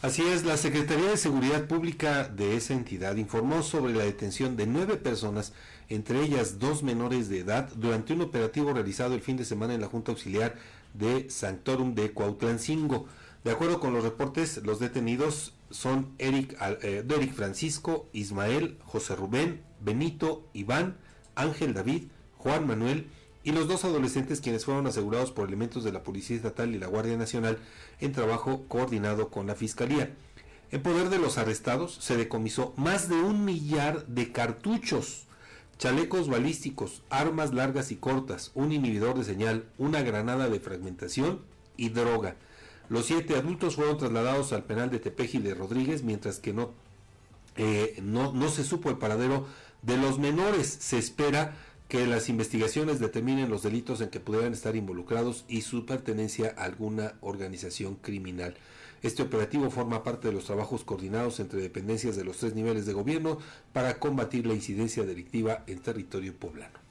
Así es, la Secretaría de Seguridad Pública de esa entidad informó sobre la detención de nueve personas, entre ellas dos menores de edad, durante un operativo realizado el fin de semana en la Junta Auxiliar de Sanctorum de Cuautlancingo. De acuerdo con los reportes, los detenidos son Eric, eh, Eric Francisco, Ismael, José Rubén, Benito, Iván, Ángel David, Juan Manuel y los dos adolescentes quienes fueron asegurados por elementos de la Policía Estatal y la Guardia Nacional en trabajo coordinado con la Fiscalía. En poder de los arrestados se decomisó más de un millar de cartuchos, chalecos balísticos, armas largas y cortas, un inhibidor de señal, una granada de fragmentación y droga. Los siete adultos fueron trasladados al penal de Tepeji de Rodríguez, mientras que no, eh, no, no se supo el paradero de los menores. Se espera que las investigaciones determinen los delitos en que pudieran estar involucrados y su pertenencia a alguna organización criminal. Este operativo forma parte de los trabajos coordinados entre dependencias de los tres niveles de gobierno para combatir la incidencia delictiva en territorio poblano.